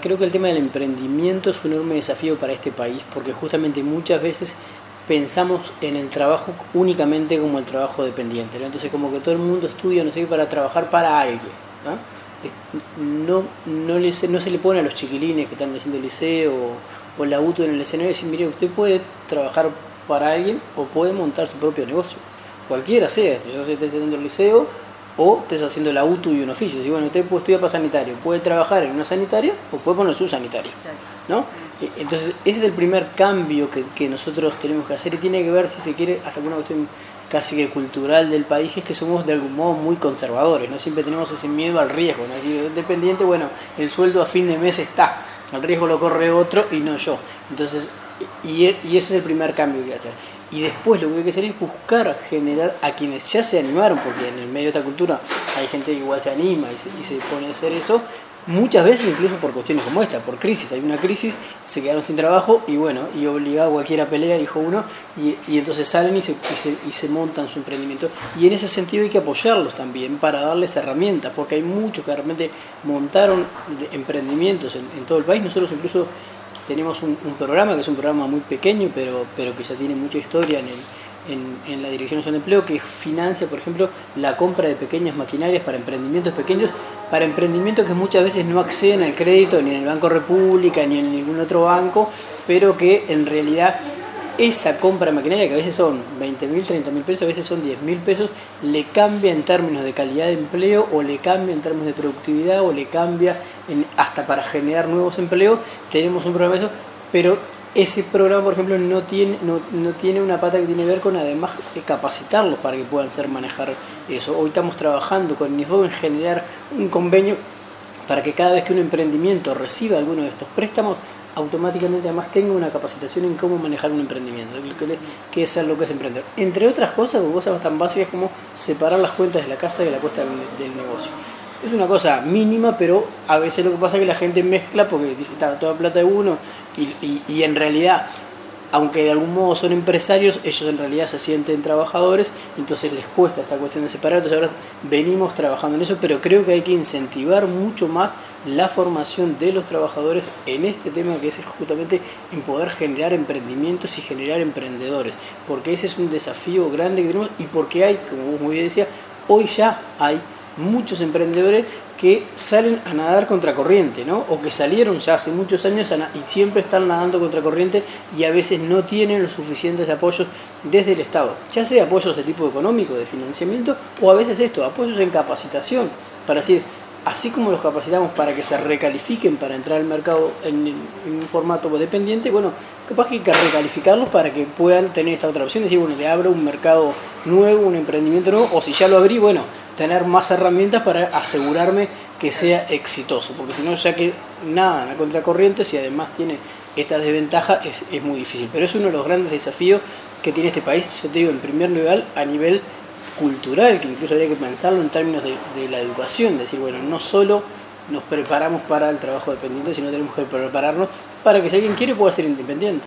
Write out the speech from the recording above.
Creo que el tema del emprendimiento es un enorme desafío para este país porque justamente muchas veces pensamos en el trabajo únicamente como el trabajo dependiente. Entonces como que todo el mundo estudia, no sé para trabajar para alguien. ¿no? No, no, se le pone a los chiquilines que están haciendo el liceo o, la UTO en el escenario decir, mire, usted puede trabajar para alguien o puede montar su propio negocio. Cualquiera sea, sea esté haciendo el liceo o estés haciendo la UTU y un oficio. Si bueno, usted puede estudiar para sanitario, puede trabajar en una sanitaria o puede poner su sanitaria. ¿no? E, entonces, ese es el primer cambio que, nosotros tenemos que hacer y tiene que ver, si se quiere, hasta con una cuestión casi que cultural del país, es que somos de algún modo muy conservadores, no siempre tenemos ese miedo al riesgo, ¿no? Así, dependiente, bueno, el sueldo a fin de mes está, el riesgo lo corre otro y no yo. Entonces, y, ese es el primer cambio que hay que hacer. Y después lo que hay que hacer es buscar generar a quienes ya se animaron, porque en el medio de esta cultura hay gente que igual se anima y se, y se pone a hacer eso, muchas veces incluso por cuestiones como esta, por crisis. Hay una crisis, se quedaron sin trabajo y bueno, y obligado a cualquiera pelea, dijo uno, y, y entonces salen y se, y se, y, se, montan su emprendimiento. Y en ese sentido hay que apoyarlos también para darles herramientas, porque hay muchos que realmente montaron emprendimientos en, en todo el país. Nosotros incluso tenemos un, programa que es un programa muy pequeño, pero, pero que ya tiene mucha historia en, en, la Dirección Nacional de Empleo, que financia, por ejemplo, la compra de pequeñas maquinarias para emprendimientos pequeños, para emprendimientos que muchas veces no acceden al crédito ni en el Banco República ni en ningún otro banco, pero que en realidad esa compra maquinaria, que a veces son 20 mil, 30 mil pesos, a veces son 10 mil pesos, le cambia en términos de calidad de empleo o le cambia en términos de productividad o le cambia hasta para generar nuevos empleos. Tenemos un programa de eso, pero ese programa, por ejemplo, no tiene, no, no tiene una pata que tiene que ver con además capacitarlos para que puedan ser manejar eso. Hoy estamos trabajando con NIFO en generar un convenio para que cada vez que un emprendimiento reciba alguno de estos préstamos, automáticamente además tengo una capacitación en cómo manejar un emprendimiento, que es lo que es emprender. Entre otras cosas, cosas tan básicas como separar las cuentas de la casa de la cuesta del, negocio. Es una cosa mínima, pero a veces lo que pasa es que la gente mezcla porque dice, está toda plata de uno y, y en realidad aunque de algún modo son empresarios, ellos en realidad se sienten trabajadores, entonces les cuesta esta cuestión de separar, entonces ahora venimos trabajando en eso, pero creo que hay que incentivar mucho más la formación de los trabajadores en este tema que es justamente en poder generar emprendimientos y generar emprendedores, porque ese es un desafío grande que tenemos y porque hay, como vos muy bien decía, hoy ya hay muchos emprendedores que salen a nadar contracorriente, ¿no? O que salieron ya hace muchos años y siempre están nadando contracorriente y a veces no tienen los suficientes apoyos desde el Estado, ya sea apoyos de tipo económico, de financiamiento, o a veces esto, apoyos en capacitación, para decir, así como los capacitamos para que se recalifiquen para entrar al mercado en, un formato dependiente, bueno, capaz que hay que recalificarlos para que puedan tener esta otra opción, es decir, bueno, le abro un mercado nuevo, un emprendimiento nuevo, o si ya lo abrí, bueno, tener más herramientas para asegurarme que sea exitoso, porque si no, ya que nada, la contracorriente, si además tiene esta desventaja, es, es muy difícil. Pero es uno de los grandes desafíos que tiene este país, yo te digo, en primer lugar, a nivel cultural, que incluso habría que pensarlo en términos de, de la educación, decir, bueno, no solo nos preparamos para el trabajo dependiente, sino tenemos que prepararnos para que si alguien quiere pueda ser independiente.